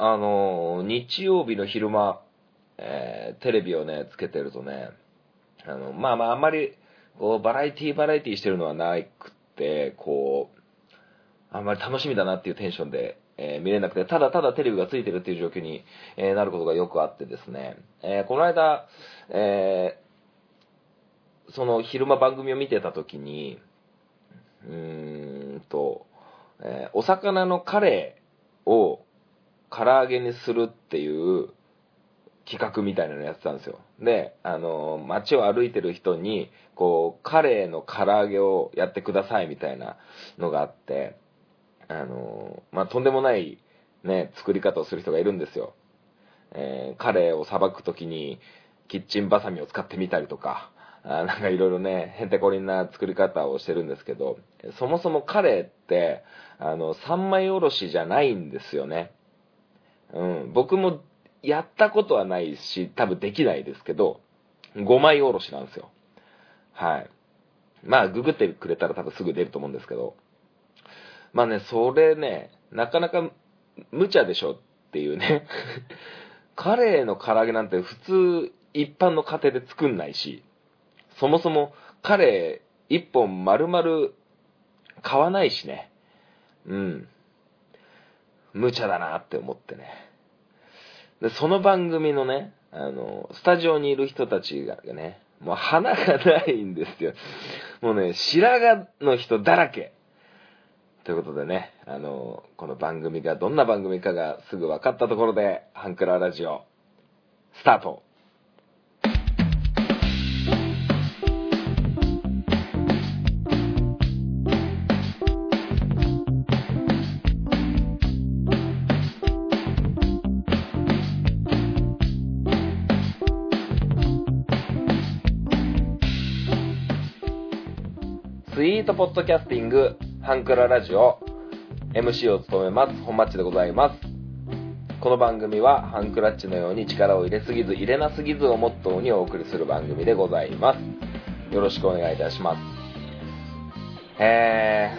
あの、日曜日の昼間、えー、テレビをね、つけてるとね、あの、まあまあ、あんまり、こう、バラエティバラエティしてるのはなくて、こう、あんまり楽しみだなっていうテンションで、えー、見れなくて、ただただテレビがついてるっていう状況に、えー、なることがよくあってですね、え、この間、えその昼間番組を見てた時に、うーんと、えお魚のカレーを唐揚げにするっていう企画みたいなのやってたんですよ。で、あの、街を歩いてる人に、こう、カレーの唐揚げをやってくださいみたいなのがあって、あの、まあ、とんでもないね、作り方をする人がいるんですよ。えー、カレーをさばくときに、キッチンバサミを使ってみたりとか、あなんかいろいろね、へんてこりんな作り方をしてるんですけど、そもそもカレーって、あの、三枚おろしじゃないんですよね。うん、僕もやったことはないし、多分できないですけど、5枚おろしなんですよ。はい。まあ、ググってくれたら多分すぐ出ると思うんですけど、まあね、それね、なかなか無茶でしょっていうね。カレーの唐揚げなんて普通一般の家庭で作んないし、そもそもカレー一本丸々買わないしね。うん。無茶だなって思ってね。で、その番組のね、あの、スタジオにいる人たちがね、もう花がないんですよ。もうね、白髪の人だらけ。ということでね、あの、この番組がどんな番組かがすぐ分かったところで、ハンクララジオ、スタートトポッドキャスティングハンクララジオ MC を務めます本マッチでございます。この番組はハンクラッチのように力を入れすぎず入れなすぎずをモットーにお送りする番組でございます。よろしくお願いいたします。え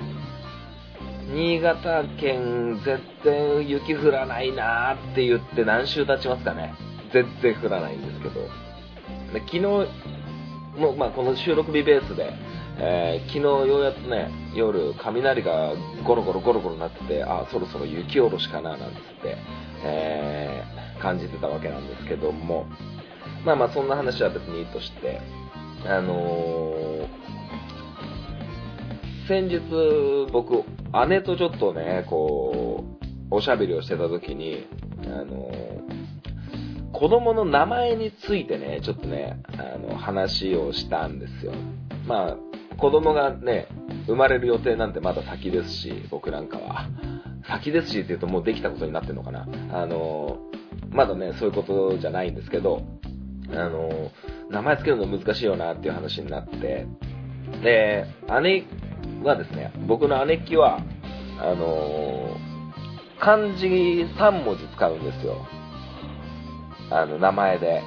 ー、新潟県絶対雪降らないなーって言って何週経ちますかね。全然降らないんですけど。で昨日も、まあ、この収録日ベースでえー、昨日ようやっとね、夜、雷がゴロゴロゴロゴロなってて、あ、そろそろ雪下ろしかな、なんつって、えー、感じてたわけなんですけども、まあまあそんな話は別にいいとして、あのー、先日僕、姉とちょっとね、こう、おしゃべりをしてた時に、あのー、子供の名前についてね、ちょっとね、あの、話をしたんですよ。まあ、子供がね、生まれる予定なんてまだ先ですし、僕なんかは。先ですしって言うともうできたことになってんのかな。あの、まだね、そういうことじゃないんですけど、あの、名前つけるの難しいよなっていう話になって、で、姉はですね、僕の姉貴は、あの、漢字3文字使うんですよ。あの、名前で。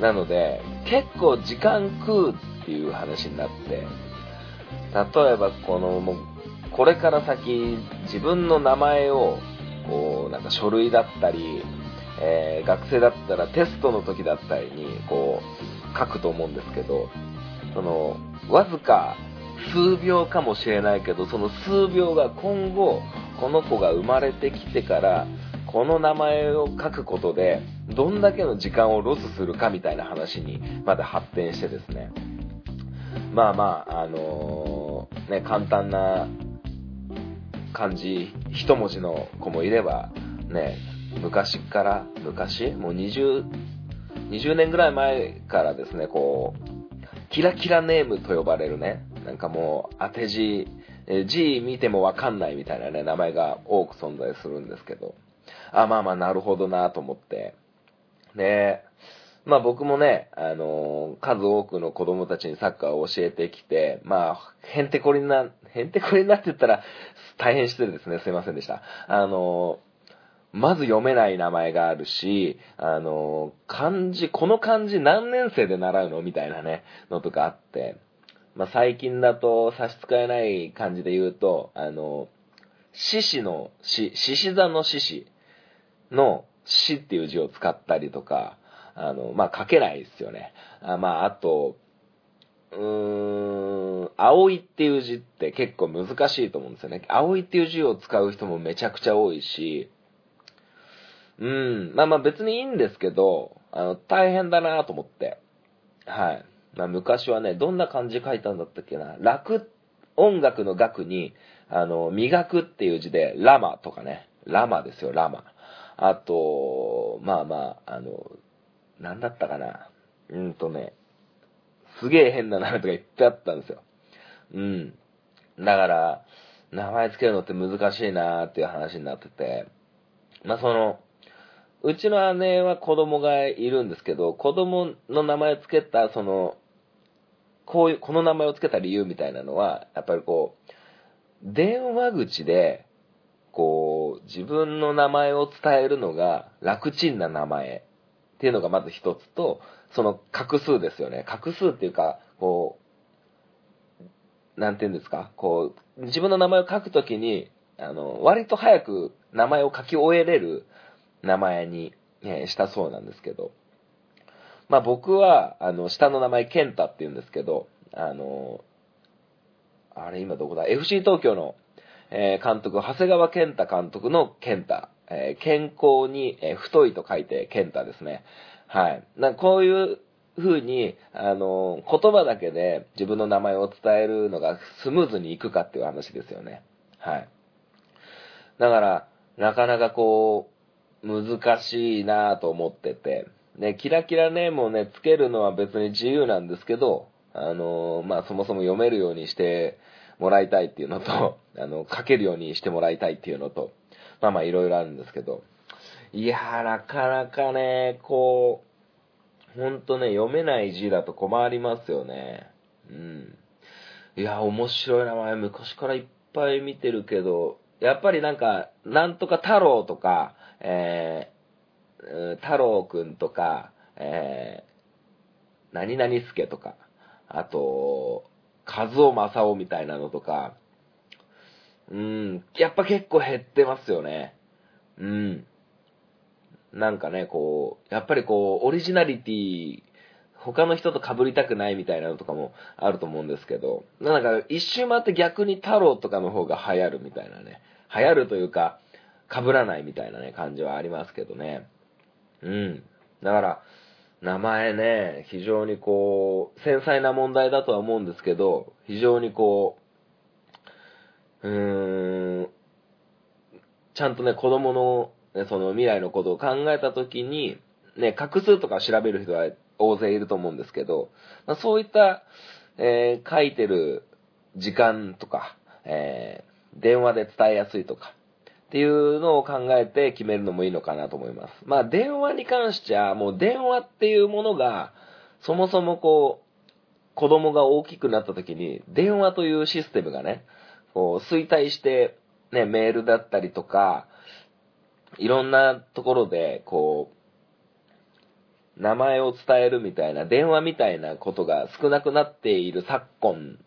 なので、結構時間食うっていう話になって、例えばこのもうこれから先自分の名前をこうなんか書類だったり、えー、学生だったらテストの時だったりにこう書くと思うんですけどそのわずか数秒かもしれないけどその数秒が今後この子が生まれてきてからこの名前を書くことでどんだけの時間をロスするかみたいな話にまで発展してですね。まあまあ、あのー、ね、簡単な漢字一文字の子もいれば、ね、昔から、昔もう20、20年ぐらい前からですね、こう、キラキラネームと呼ばれるね、なんかもう当て字、字見てもわかんないみたいなね、名前が多く存在するんですけど、あ、まあまあなるほどなと思って、で、まあ僕もね、あのー、数多くの子供たちにサッカーを教えてきて、まあ、へんてこりな、へんてこりなって言ったら大変失礼ですね。すいませんでした。あのー、まず読めない名前があるし、あのー、漢字、この漢字何年生で習うのみたいなね、のとかあって、まあ最近だと差し支えない感じで言うと、あの獅子の獅、獅子座の獅子の死っていう字を使ったりとか、あの、まあ、書けないですよね。あまあ、あと、うーん、葵っていう字って結構難しいと思うんですよね。葵っていう字を使う人もめちゃくちゃ多いし、うん、まあまあ別にいいんですけど、あの、大変だなと思って。はい。まあ昔はね、どんな漢字書いたんだったっけな。楽、音楽の楽に、あの、磨くっていう字で、ラマとかね。ラマですよ、ラマ。あと、まあまあ、あの、なんだったかな？うんとね、すげえ変な名前とかいっぱいあったんですよ。うん。だから、名前つけるのって難しいなーっていう話になってて、まあその、うちの姉は子供がいるんですけど、子供の名前つけた、その、こういう、この名前をつけた理由みたいなのは、やっぱりこう、電話口で、こう、自分の名前を伝えるのが楽ちんな名前っていうのがまず一つと、その画数ですよね。画数っていうか、こう、なんて言うんですか、こう、自分の名前を書くときに、あの、割と早く名前を書き終えれる名前に、ね、したそうなんですけど、まあ僕は、あの、下の名前、ケンタって言うんですけど、あの、あれ今どこだ ?FC 東京の、えー、監督、長谷川健太監督の健太。えー、健康に、えー、太いと書いて健太ですね。はい。なこういう風に、あの、言葉だけで自分の名前を伝えるのがスムーズにいくかっていう話ですよね。はい。だから、なかなかこう、難しいなと思ってて、ね、キラキラネームをね、つけるのは別に自由なんですけど、あの、まあ、そもそも読めるようにしてもらいたいっていうのと、あの、書けるようにしてもらいたいっていうのと、まあまあいろいろあるんですけど、いやー、なかなかね、こう、ほんとね、読めない字だと困りますよね。うん。いや、面白い名前、昔からいっぱい見てるけど、やっぱりなんか、なんとか太郎とか、えー、太郎くんとか、えー、何々助とか、あと、和夫正夫みたいなのとか、うん、やっぱ結構減ってますよね。うん。なんかね、こう、やっぱりこう、オリジナリティ、他の人と被りたくないみたいなのとかもあると思うんですけど、なんか一周回って逆に太郎とかの方が流行るみたいなね。流行るというか、被らないみたいなね、感じはありますけどね。うん。だから、名前ね、非常にこう、繊細な問題だとは思うんですけど、非常にこうう、ーん、ちゃんとね、子供の、ね、その未来のことを考えたときに、ね、画数とか調べる人は大勢いると思うんですけど、まあ、そういった、えー、書いてる時間とか、えー、電話で伝えやすいとか、っていうのを考えて決めるのもいいのかなと思います。まあ電話に関してはもう電話っていうものがそもそもこう子供が大きくなった時に電話というシステムがね、こう衰退してね、メールだったりとか、いろんなところでこう名前を伝えるみたいな、電話みたいなことが少なくなっている昨今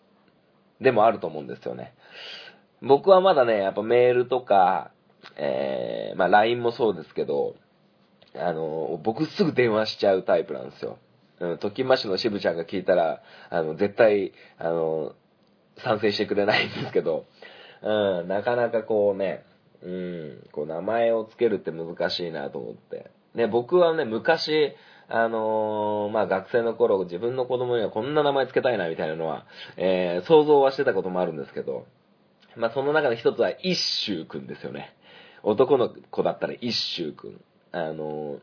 でもあると思うんですよね。僕はまだね、やっぱメールとか、えー、まあ LINE もそうですけど、あの、僕すぐ電話しちゃうタイプなんですよ。うん、時ましの渋ちゃんが聞いたら、あの、絶対、あの、賛成してくれないんですけど、うん、なかなかこうね、うん、こう名前を付けるって難しいなと思って。ね、僕はね、昔、あのー、まあ、学生の頃、自分の子供にはこんな名前付けたいなみたいなのは、えー、想像はしてたこともあるんですけど、まあ、その中の一つは一周くんですよね。男の子だったら一周くん。あの、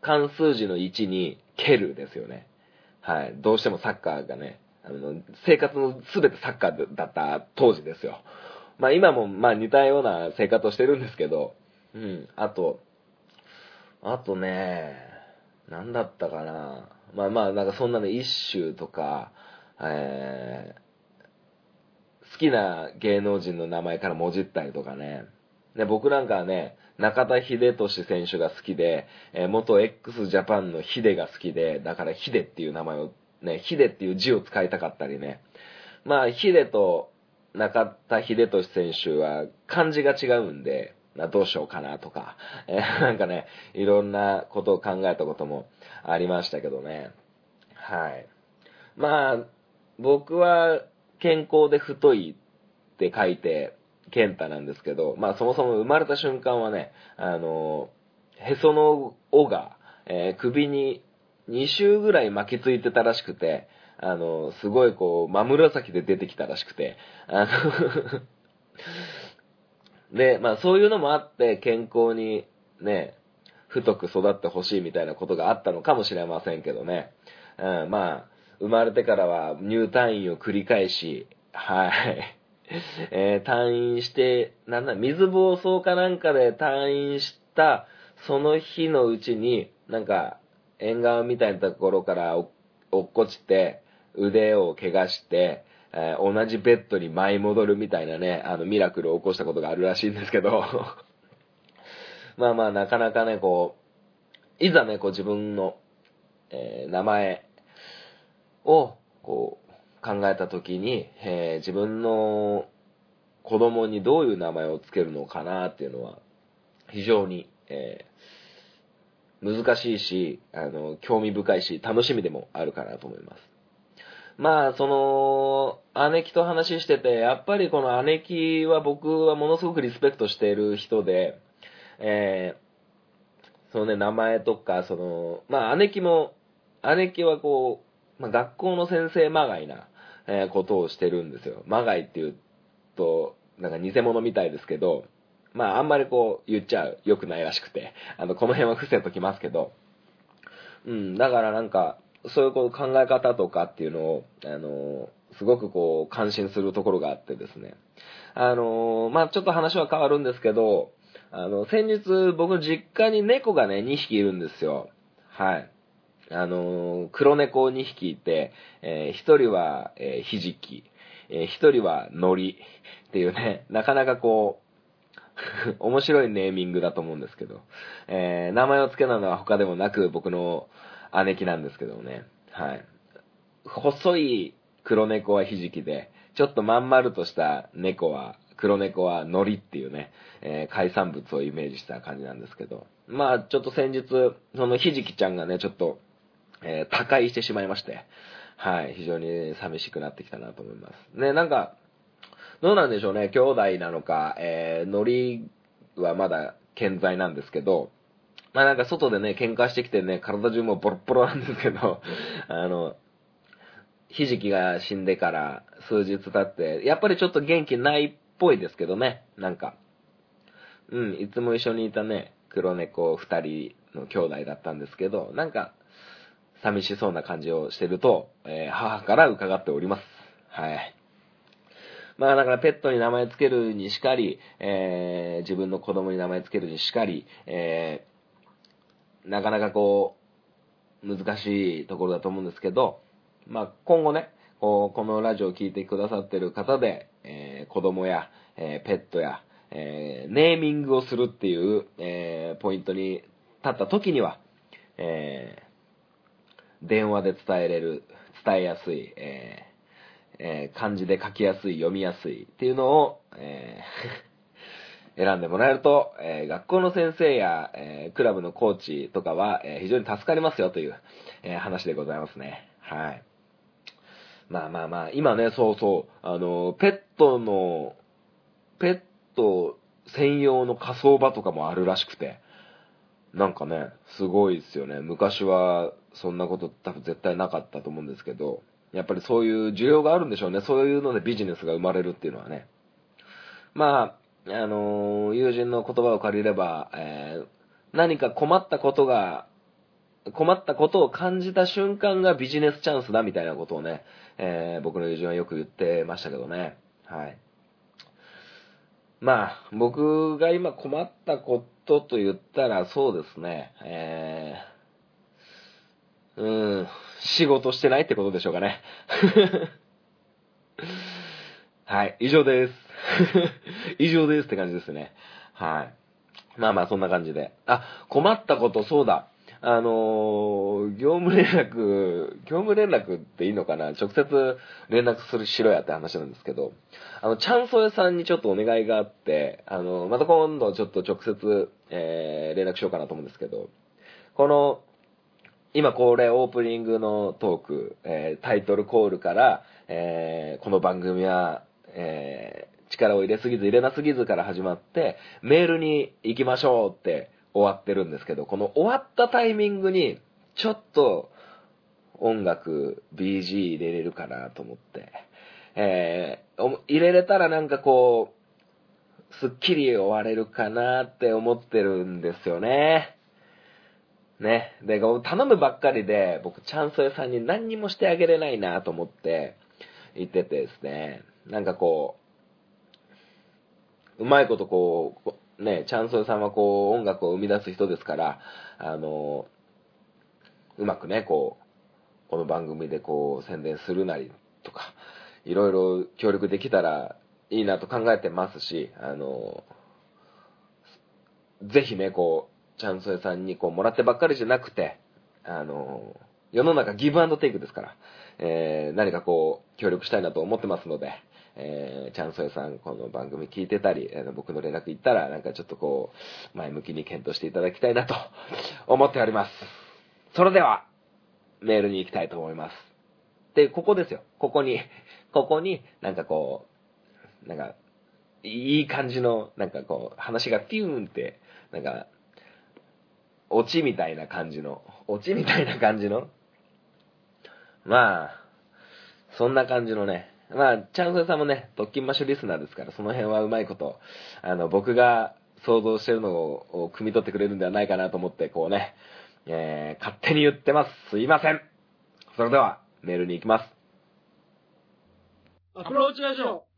関数字の1に蹴るですよね。はい。どうしてもサッカーがね、あの、生活の全てサッカーだった当時ですよ。まあ今もまあ似たような生活をしてるんですけど、うん。あと、あとね、なんだったかな。まあまあなんかそんなの一周とか、えー、好きな芸能人の名前からもじったりとかね。ね、僕なんかはね、中田秀俊選手が好きで、えー、元 x ジャパンのヒデが好きで、だからヒデっていう名前を、ね、ヒデっていう字を使いたかったりね。まあ、ヒデと中田秀俊選手は漢字が違うんで、などうしようかなとか、えー、なんかね、いろんなことを考えたこともありましたけどね。はい。まあ、僕は健康で太いって書いて、健太なんですけど、まあそもそも生まれた瞬間はね、あの、へその尾が、えー、首に2周ぐらい巻きついてたらしくて、あの、すごいこう、真紫で出てきたらしくて、あの で、まあそういうのもあって健康にね、太く育ってほしいみたいなことがあったのかもしれませんけどね。うん、まあ、生まれてからは入退院を繰り返し、はい。えー、退院して、なんだ、水暴走かなんかで退院したその日のうちに、なんか、縁側みたいなところから落っこちて、腕を怪我して、えー、同じベッドに舞い戻るみたいなね、あの、ミラクルを起こしたことがあるらしいんですけど、まあまあ、なかなかね、こう、いざね、こう自分の、えー、名前を、こう、考えたときに、えー、自分の子供にどういう名前を付けるのかなっていうのは、非常に、え、難しいし、あの、興味深いし、楽しみでもあるかなと思います。まあ、その、姉貴と話してて、やっぱりこの姉貴は僕はものすごくリスペクトしている人で、えー、そのね、名前とか、その、まあ姉貴も、姉貴はこう、まあ学校の先生まがいな、えー、ことをしてるんですよ。まがいって言うと、なんか偽物みたいですけど、まああんまりこう言っちゃう、良くないらしくて、あの、この辺は伏せときますけど、うん、だからなんか、そういうこう考え方とかっていうのを、あの、すごくこう、感心するところがあってですね。あの、まあ、ちょっと話は変わるんですけど、あの、先日僕の実家に猫がね、2匹いるんですよ。はい。あの、黒猫2匹いて、えー、1人は、えー、ひじき、えー、1人はのりっていうね、なかなかこう、面白いネーミングだと思うんですけど、えー、名前を付けたのは他でもなく僕の姉貴なんですけどね。はい。細い黒猫はひじきで、ちょっとまん丸とした猫は、黒猫は海苔っていうね、えー、海産物をイメージした感じなんですけど。まあ、ちょっと先日、そのひじきちゃんがね、ちょっと、えー、他界してしまいまして、はい、非常に寂しくなってきたなと思います。ね、なんか、どうなんでしょうね、兄弟なのか、えー、海苔はまだ健在なんですけど、まあなんか外でね、喧嘩してきてね、体中もボロボロなんですけど、あの、ひじきが死んでから数日経って、やっぱりちょっと元気ないっぽいですけどね、なんか。うん、いつも一緒にいたね、黒猫二人の兄弟だったんですけど、なんか、寂しそうな感じをしてると、えー、母から伺っております。はい。まあだからペットに名前つけるにしかり、えー、自分の子供に名前つけるにしかり、えなかなかこう、難しいところだと思うんですけど、まあ、今後ね、こ、このラジオを聴いてくださってる方で、えー、子供や、えー、ペットや、えー、ネーミングをするっていう、えー、ポイントに立った時には、えー、電話で伝えれる、伝えやすい、えーえー、漢字で書きやすい、読みやすいっていうのを、えー 選んでもらえると、えー、学校の先生や、え、クラブのコーチとかは、え、非常に助かりますよという、え話でございますね。はい。まあまあまあ、今ね、そうそう、あの、ペットの、ペット専用の仮想場とかもあるらしくて、なんかね、すごいですよね。昔はそんなこと多分絶対なかったと思うんですけど、やっぱりそういう需要があるんでしょうね。そういうのでビジネスが生まれるっていうのはね。まあ、あのー、友人の言葉を借りれば、えー、何か困ったことが、困ったことを感じた瞬間がビジネスチャンスだみたいなことをね、えー、僕の友人はよく言ってましたけどね。はい。まあ、僕が今困ったことと言ったらそうですね、えー、うん、仕事してないってことでしょうかね。はい、以上です。以上ですって感じですね。はい。まあまあ、そんな感じで。あ、困ったこと、そうだ。あのー、業務連絡、業務連絡っていいのかな？直接連絡するしろやって話なんですけど、あの、チャンソエさんにちょっとお願いがあって、あのー、また今度ちょっと直接、えー、連絡しようかなと思うんですけど、この、今これオープニングのトーク、えー、タイトルコールから、えー、この番組は、えー、力を入れすぎず入れなすぎずから始まって、メールに行きましょうって終わってるんですけど、この終わったタイミングに、ちょっと音楽、BG 入れれるかなと思って、えー、入れれたらなんかこう、すっきり終われるかなって思ってるんですよね。ね。で、頼むばっかりで、僕、チャンス屋さんに何にもしてあげれないなと思って言っててですね、なんかこう、うまいことこう、ね、チャンソーさんはこう、音楽を生み出す人ですから、あの、うまくね、こう、この番組でこう、宣伝するなりとか、いろいろ協力できたらいいなと考えてますし、あの、ぜひね、こう、チャンソエさんにこう、もらってばっかりじゃなくて、あの、世の中ギブアンドテイクですから、えー、何かこう、協力したいなと思ってますので、えー、チャンソエさん、この番組聞いてたり、えー、僕の連絡行ったら、なんかちょっとこう、前向きに検討していただきたいなと 思っております。それでは、メールに行きたいと思います。で、ここですよ。ここに、ここに、なんかこう、なんか、いい感じの、なんかこう、話がピューンって、なんか、オチみたいな感じの、オチみたいな感じの、まあ、そんな感じのね、まあ、チャンスさんもね、特勤マッシュリスナーですから、その辺はうまいこと、あの、僕が想像してるのを汲み取ってくれるんではないかなと思って、こうね、えー、勝手に言ってます。すいません。それでは、メールに行きます。アプローチラジオ。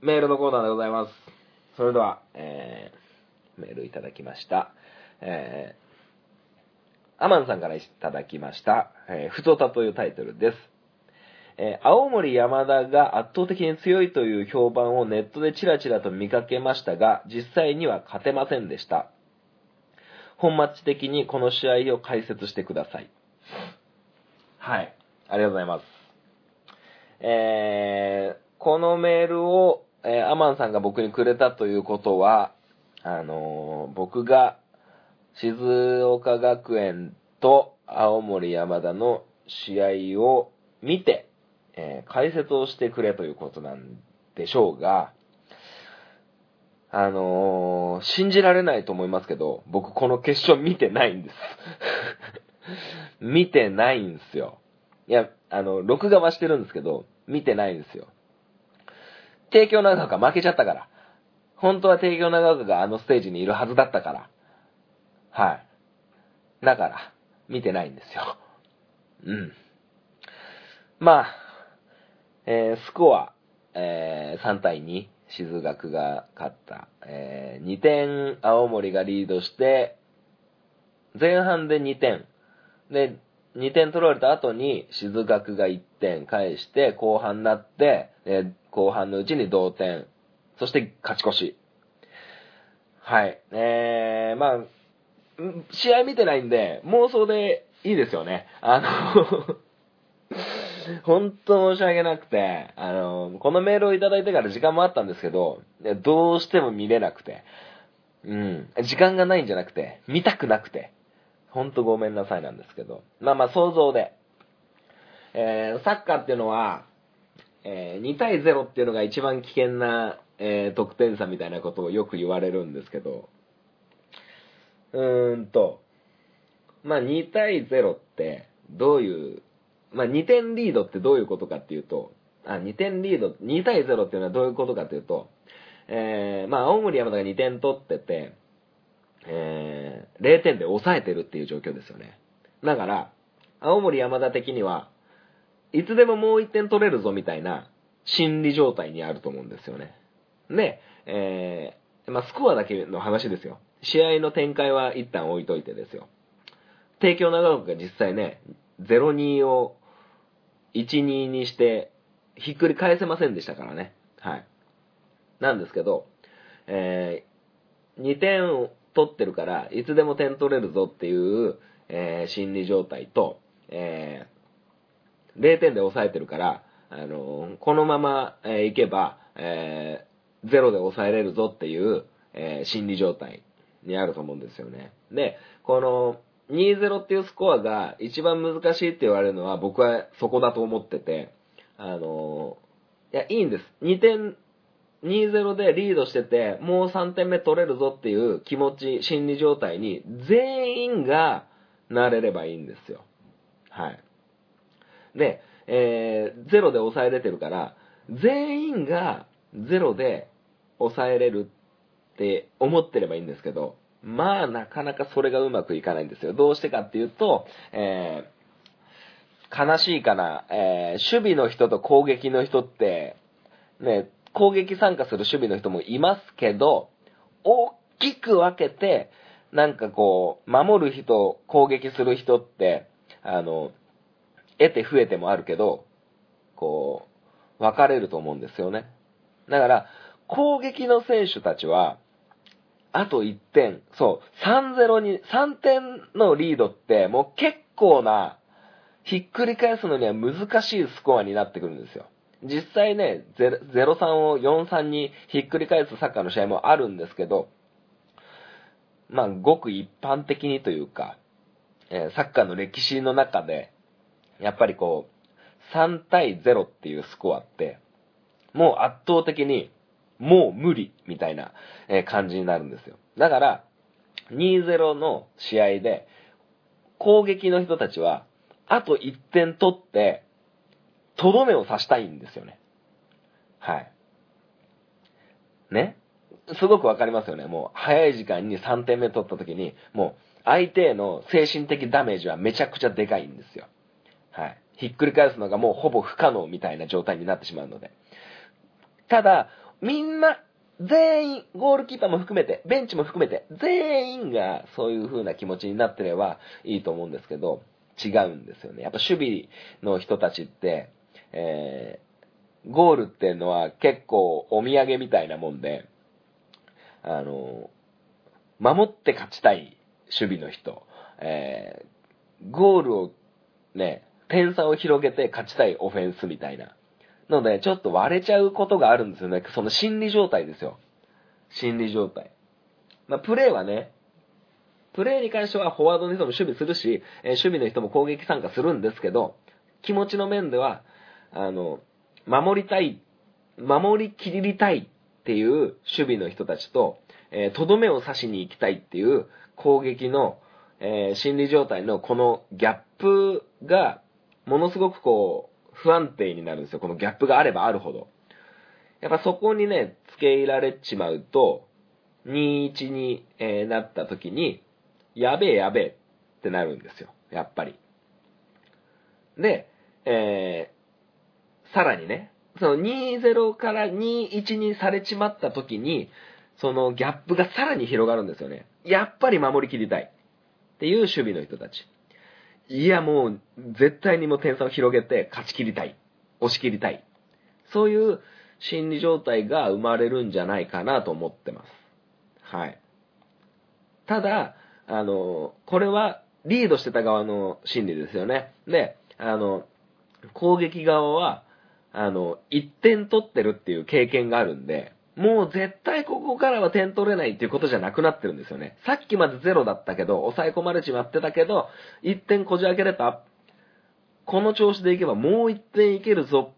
メールのコーナーでございますそれでは、えー、メールいただきました。えー、アマンさんからいただきました、えー、ふとたというタイトルです。えー、青森山田が圧倒的に強いという評判をネットでチラチラと見かけましたが、実際には勝てませんでした。本マッチ的にこの試合を解説してください。はい。ありがとうございます。えー、このメールをえー、アマンさんが僕にくれたということは、あのー、僕が静岡学園と青森山田の試合を見て、えー、解説をしてくれということなんでしょうが、あのー、信じられないと思いますけど、僕この決勝見てないんです。見てないんですよ。いや、あの、録画はしてるんですけど、見てないんですよ。帝京長岡負けちゃったから。本当は帝京長岡があのステージにいるはずだったから。はい。だから、見てないんですよ。うん。まあ、えー、スコア、えー、3対2、静学が勝った。えー、2点青森がリードして、前半で2点。で、2点取られた後に静学が1点返して、後半になって、え後半のうちに同点。そして勝ち越し。はい。えー、まあ、試合見てないんで、妄想でいいですよね。あの 本当申し訳なくて、あの、このメールをいただいてから時間もあったんですけど、どうしても見れなくて。うん。時間がないんじゃなくて、見たくなくて。ほんとごめんなさいなんですけど。まあまあ想像で。えー、サッカーっていうのは、えー、2対0っていうのが一番危険な、えー、得点差みたいなことをよく言われるんですけど、うーんと、まあ2対0ってどういう、まあ2点リードってどういうことかっていうと、あ、2点リード、2対0っていうのはどういうことかっていうと、えー、まあ青森山田が2点取ってて、えー、0点で抑えてるっていう状況ですよね。だから、青森山田的には、いつでももう1点取れるぞみたいな心理状態にあると思うんですよね。で、えー、まあスコアだけの話ですよ。試合の展開は一旦置いといてですよ。帝京長岡が実際ね、0-2を1-2にして、ひっくり返せませんでしたからね。はい。なんですけど、えー、2点取ってるから、いつでも点取れるぞっていう、えー心理状態と、えー0点で抑えてるから、あのーこのまま、えーいけば、えー0で抑えれるぞっていう、え心理状態にあると思うんですよね。で、この2-0っていうスコアが一番難しいって言われるのは僕はそこだと思ってて、あのいや、いいんです。2点、2-0でリードしてて、もう3点目取れるぞっていう気持ち、心理状態に全員がなれればいいんですよ。はい。で、えー、ゼロで抑えれてるから、全員がゼロで抑えれるって思ってればいいんですけど、まあなかなかそれがうまくいかないんですよ。どうしてかっていうと、えー、悲しいかな、えー、守備の人と攻撃の人って、ね、攻撃参加する守備の人もいますけど、大きく分けて、なんかこう、守る人、攻撃する人って、あの、得て増えてもあるけど、こう、分かれると思うんですよね。だから、攻撃の選手たちは、あと1点、そう、3-0に、3点のリードって、もう結構な、ひっくり返すのには難しいスコアになってくるんですよ。実際ね、0-3を4-3にひっくり返すサッカーの試合もあるんですけど、まあ、ごく一般的にというか、えーサッカーの歴史の中で、やっぱりこう、3対0っていうスコアって、もう圧倒的に、もう無理みたいな感じになるんですよ。だから、2-0の試合で、攻撃の人たちは、あと1点取って、とどめを刺したいんですよね。はい。ねすごくわかりますよね。もう、早い時間に3点目取った時に、もう、相手への精神的ダメージはめちゃくちゃでかいんですよ。はい。ひっくり返すのがもうほぼ不可能みたいな状態になってしまうので。ただ、みんな、全員、ゴールキーパーも含めて、ベンチも含めて、全員がそういう風な気持ちになってればいいと思うんですけど、違うんですよね。やっぱ守備の人たちって、えー、ゴールっていうのは結構お土産みたいなもんで、あの、守って勝ちたい守備の人、えー、ゴールをね、点差を広げて勝ちたいオフェンスみたいな。ので、ちょっと割れちゃうことがあるんですよね。その心理状態ですよ。心理状態。まあ、プレーはね、プレーに関してはフォワードの人も守備するし、えー守備の人も攻撃参加するんですけど、気持ちの面では、あの、守りたい、守りきりたいっていう守備の人たちと、えーとどめを刺しに行きたいっていう攻撃の、えー心理状態のこのギャップが、ものすごくこう、不安定になるんですよ。このギャップがあればあるほど。やっぱそこにね、付け入られちまうと、2-1に、えなった時に、やべえやべえってなるんですよ。やっぱり。で、え、さらにね、その2-0から2-1にされちまった時に、そのギャップがさらに広がるんですよね。やっぱり守りきりたい。っていう守備の人たち。いやもう、絶対にも点差を広げて勝ち切りたい。押し切りたい。そういう心理状態が生まれるんじゃないかなと思ってます。はい。ただ、あの、これはリードしてた側の心理ですよね。で、あの、攻撃側は、あの、1点取ってるっていう経験があるんで、もう絶対ここからは点取れないっていうことじゃなくなってるんですよね。さっきまでゼロだったけど、抑え込まれちまってたけど、1点こじ開けれた。この調子でいけばもう1点いけるぞ。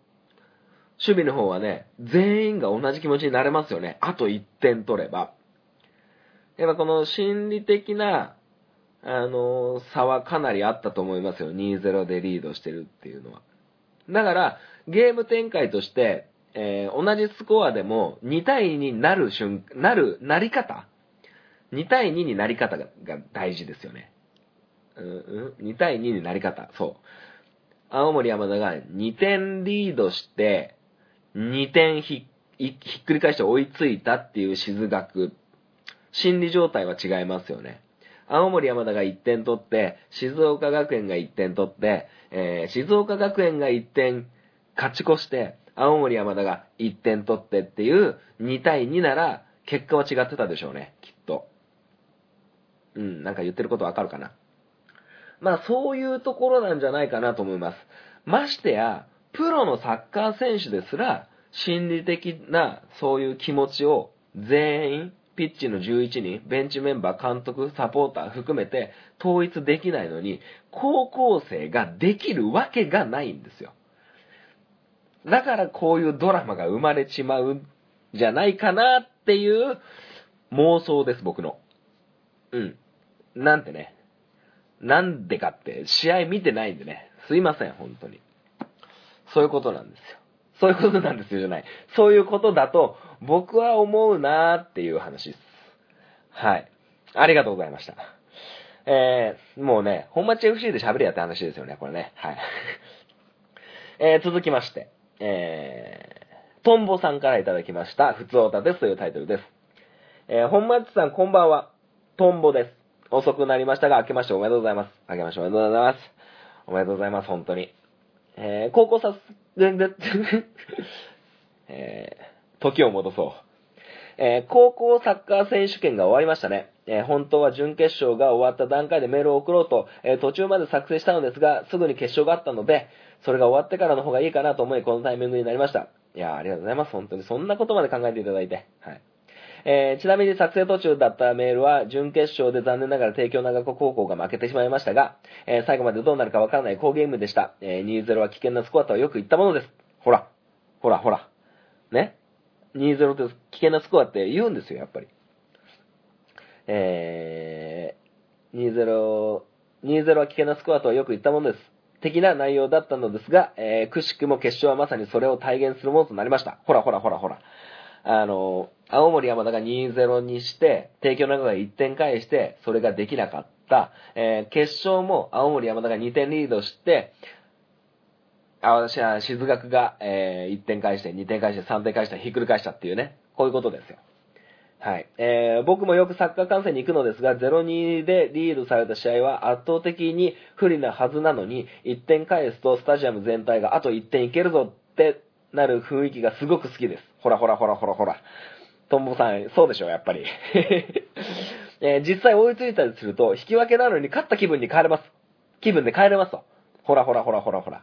守備の方はね、全員が同じ気持ちになれますよね。あと1点取れば。やっぱこの心理的な、あの差はかなりあったと思いますよ。2-0でリードしてるっていうのは。だから、ゲーム展開として、えー、同じスコアでも2対2になる瞬、なる、なり方 ?2 対2になり方が大事ですよね。うん、うん、2対2になり方。そう。青森山田が2点リードして、2点ひひっくり返して追いついたっていう静学。心理状態は違いますよね。青森山田が1点取って、静岡学園が1点取って、えー、静岡学園が1点勝ち越して、青森山田が1点取ってっていう2対2なら、結果は違ってたでしょうね、きっと。うん、なんか言ってることわかるかな。まあそういうところなんじゃないかなと思います。ましてや、プロのサッカー選手ですら、心理的なそういう気持ちを全員、ピッチの11人、ベンチメンバー、監督、サポーター含めて統一できないのに、高校生ができるわけがないんですよ。だからこういうドラマが生まれちまうんじゃないかなっていう妄想です、僕の。うん。なんてね。なんでかって試合見てないんでね。すいません、本当に。そういうことなんですよ。そういうことなんですよじゃない。そういうことだと僕は思うなーっていう話です。はい。ありがとうございました。えー、もうね、本町 FC で喋れやって話ですよね、これね。はい。えー、続きまして。えー、トンボさんからいただきました、ふつおたですというタイトルです。えー、本町さんこんばんは。トンボです。遅くなりましたが、明けましておめでとうございます。明けましておめでとうございます。おめでとうございます、本当に。えー、高校さす、えー、時を戻そう。えー、高校サッカー選手権が終わりましたね。えー、本当は準決勝が終わった段階でメールを送ろうと、えー、途中まで作成したのですが、すぐに決勝があったので、それが終わってからの方がいいかなと思い、このタイミングになりました。いやありがとうございます。本当にそんなことまで考えていただいて。はい。えー、ちなみに作成途中だったメールは、準決勝で残念ながら帝京長子高校が負けてしまいましたが、えー、最後までどうなるかわからない好ゲームでした。えー、2-0は危険なスコアとはよく言ったものです。ほら、ほら、ほら。ね。2-0って危険なスコアって言うんですよ、やっぱり。えー、2-0、2-0は危険なスコアとはよく言ったものです。的な内容だったのですが、えー、くしくも決勝はまさにそれを体現するものとなりました。ほらほらほらほら。あの、青森山田が2-0にして、帝京長が1点返して、それができなかった。えー、決勝も青森山田が2点リードして、あ、私は静学が、えー、1点返して、2点返して、3点返した、ひっくり返したっていうね。こういうことですよ。はい。えー、僕もよくサッカー観戦に行くのですが、0-2でリードされた試合は圧倒的に不利なはずなのに、1点返すとスタジアム全体があと1点いけるぞってなる雰囲気がすごく好きです。ほらほらほらほらほら。トンボさん、そうでしょ、やっぱり。えー、実際追いついたりすると、引き分けなのに勝った気分に帰れます。気分で帰れますと。ほらほらほらほらほら。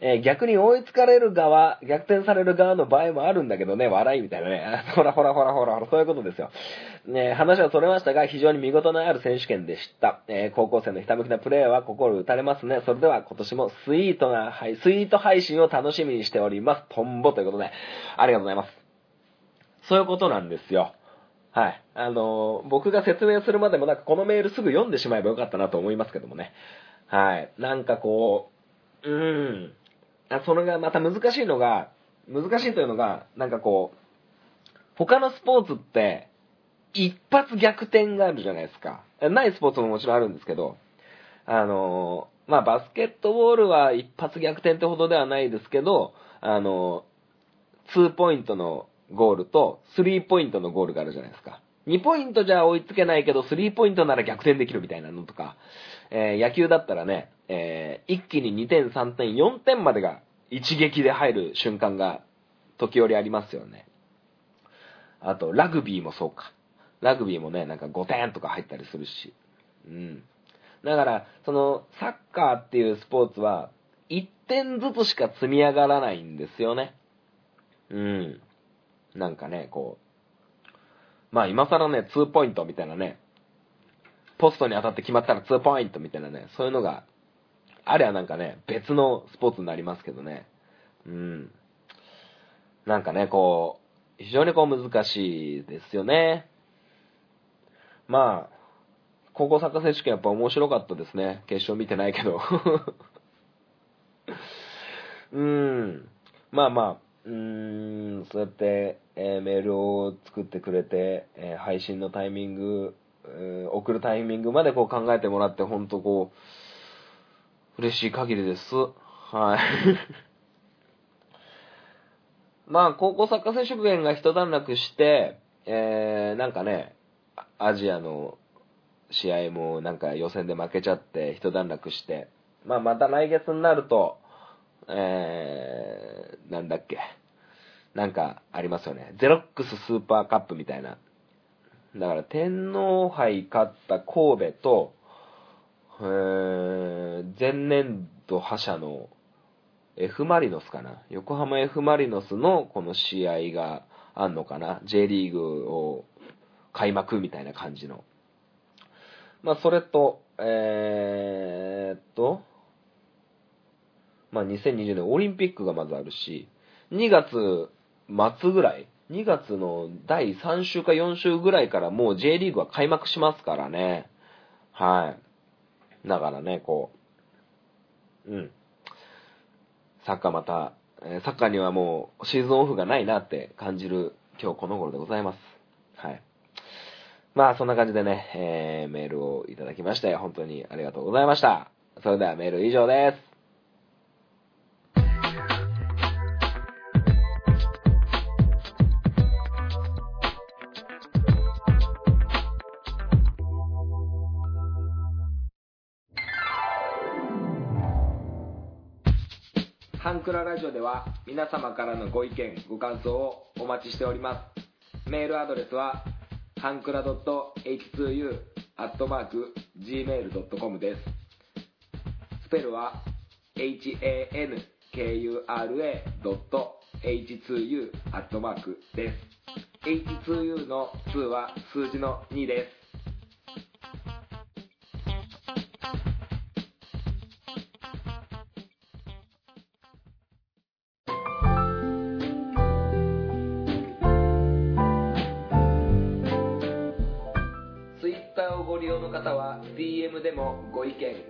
えー、逆に追いつかれる側、逆転される側の場合もあるんだけどね、笑いみたいなね。ほ らほらほらほらほら、そういうことですよ。ね、話はそれましたが、非常に見事のある選手権でした。えー、高校生のひたむきなプレーは心打たれますね。それでは今年もスイートな、はい、スイート配信を楽しみにしております。トンボということで、ありがとうございます。そういうことなんですよ。はい。あのー、僕が説明するまでもなく、このメールすぐ読んでしまえばよかったなと思いますけどもね。はい。なんかこう、うーん。それがまた難しいのが、難しいというのが、なんかこう、他のスポーツって、一発逆転があるじゃないですか。ないスポーツももちろんあるんですけど、あの、まあ、バスケットボールは一発逆転ってほどではないですけど、あの、2ポイントのゴールと3ポイントのゴールがあるじゃないですか。2ポイントじゃ追いつけないけど、3ポイントなら逆転できるみたいなのとか、えー、野球だったらね、えー、一気に2点、3点、4点までが一撃で入る瞬間が時折ありますよね。あと、ラグビーもそうか。ラグビーもね、なんか5点とか入ったりするし。うん。だから、その、サッカーっていうスポーツは、1点ずつしか積み上がらないんですよね。うん。なんかね、こうまあ今更ね、2ポイントみたいなね、ポストに当たって決まったら2ポイントみたいなね、そういうのが、あれはなんかね、別のスポーツになりますけどね。うん。なんかね、こう、非常にこう難しいですよね。まあ、高校サッカー選手権やっぱ面白かったですね。決勝見てないけど。うん。まあまあ、うーん、そうやって、えー、メールを作ってくれて、えー、配信のタイミング、送るタイミングまでこう考えてもらって、ほんとこう、嬉しい限りです。はい。まあ、高校サッカー選手権が一段落して、えー、なんかね、アジアの試合もなんか予選で負けちゃって一段落して、まあまた来月になると、えー、なんだっけ。なんかありますよね。ゼロックススーパーカップみたいな。だから天皇杯勝った神戸と、えー、前年度覇者の F マリノスかな。横浜 F マリノスのこの試合があんのかな。J リーグを開幕みたいな感じの。まあ、それと、えー、っと、まあ、2020年オリンピックがまずあるし、2月末ぐらい、2月の第3週か4週ぐらいからもう J リーグは開幕しますからね。はい。だからね、こう、うん。サッカーまた、サッカーにはもうシーズンオフがないなって感じる今日この頃でございます。はい。まあそんな感じでね、えー、メールをいただきまして、本当にありがとうございました。それではメール以上です。ラジオでは皆様からのご意見、ご感想をお待ちしております。メールアドレスは、ハンクラ .h2u.gmail.com です。スペルは、hankura.h2u です。h2u の2は数字の2です。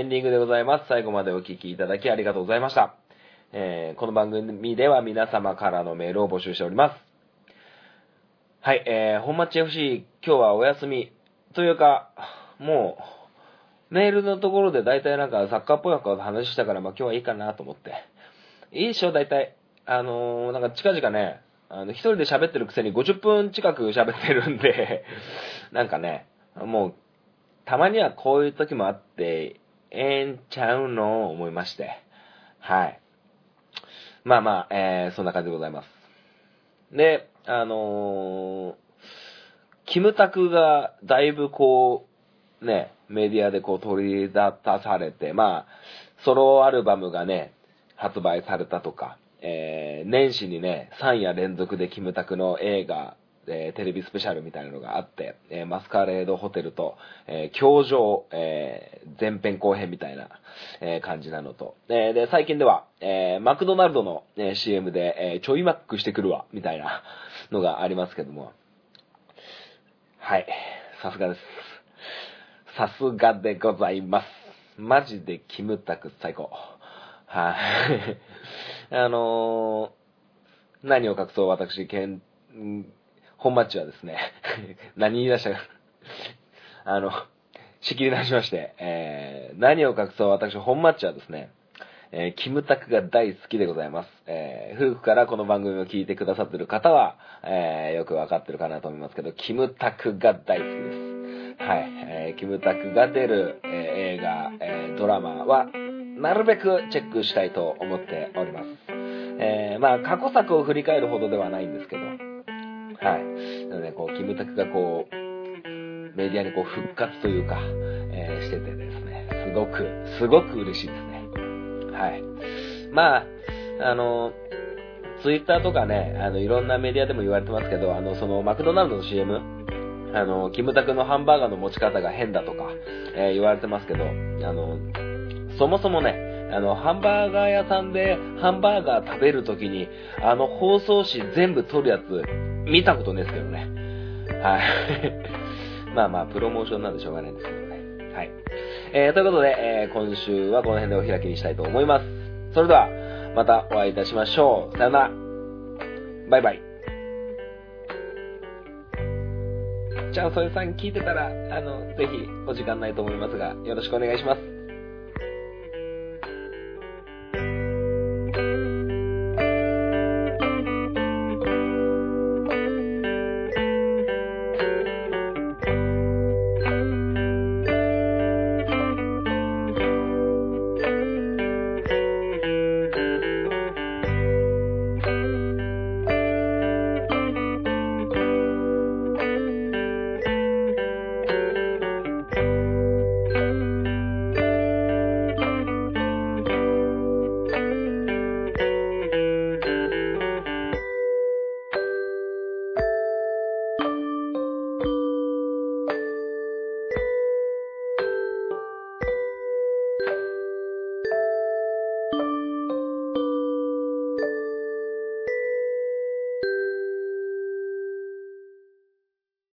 エンディングでございます。最後までお聞きいただきありがとうございました。えー、この番組では皆様からのメールを募集しております。はい、えー、本町 FC 今日はお休みというか、もう、メールのところで大体なんかサッカーっぽい話したから、まあ今日はいいかなと思って。いいでしょ、大体。あのー、なんか近々ね、あの、一人で喋ってるくせに50分近く喋ってるんでなんかね、もう、たまにはこういう時もあって、ええんちゃうの思いまして。はい。まあまあ、えー、そんな感じでございます。で、あのー、キムタクがだいぶこう、ね、メディアでこう取り立たされて、まあ、ソロアルバムがね、発売されたとか、えー、年始にね、3夜連続でキムタクの映画、えー、テレビスペシャルみたいなのがあって、えー、マスカレードホテルと、えー、教場、えー、前編後編みたいな、えー、感じなのと、えー、で、最近では、えー、マクドナルドの、えー、CM で、えー、ちょいマックしてくるわ、みたいなのがありますけども、はい、さすがです。さすがでございます。マジでキムタク最高。はい、あのー、何を隠そう私、けん、本マッチはですね、何言い出したかあの、仕切り直しまして、えー、何を隠そう私、本マッチはですね、えー、キムタクが大好きでございます。えー、古くからこの番組を聞いてくださってる方は、えー、よくわかってるかなと思いますけど、キムタクが大好きです。はい、えーキムタクが出る、えー映画、えードラマは、なるべくチェックしたいと思っております。えーまあ、過去作を振り返るほどではないんですけど、はい。なので、こう、キムタクがこう、メディアにこう復活というか、えーしててですね、すごく、すごく嬉しいですね。はい。まあ、あの、ツイッターとかね、あの、いろんなメディアでも言われてますけど、あの、その、マクドナルドの CM、あの、キムタクのハンバーガーの持ち方が変だとか、えー言われてますけど、あの、そもそもね、あの、ハンバーガー屋さんでハンバーガー食べるときに、あの包装紙全部取るやつ、見たことねえですけどね。はい。まあまあ、プロモーションなんでしょうがないんですけどね。はい。えー、ということで、えー今週はこの辺でお開きにしたいと思います。それでは、またお会いいたしましょう。さよなら。バイバイ。じゃあ、それさん聞いてたら、あの、ぜひ、お時間ないと思いますが、よろしくお願いします。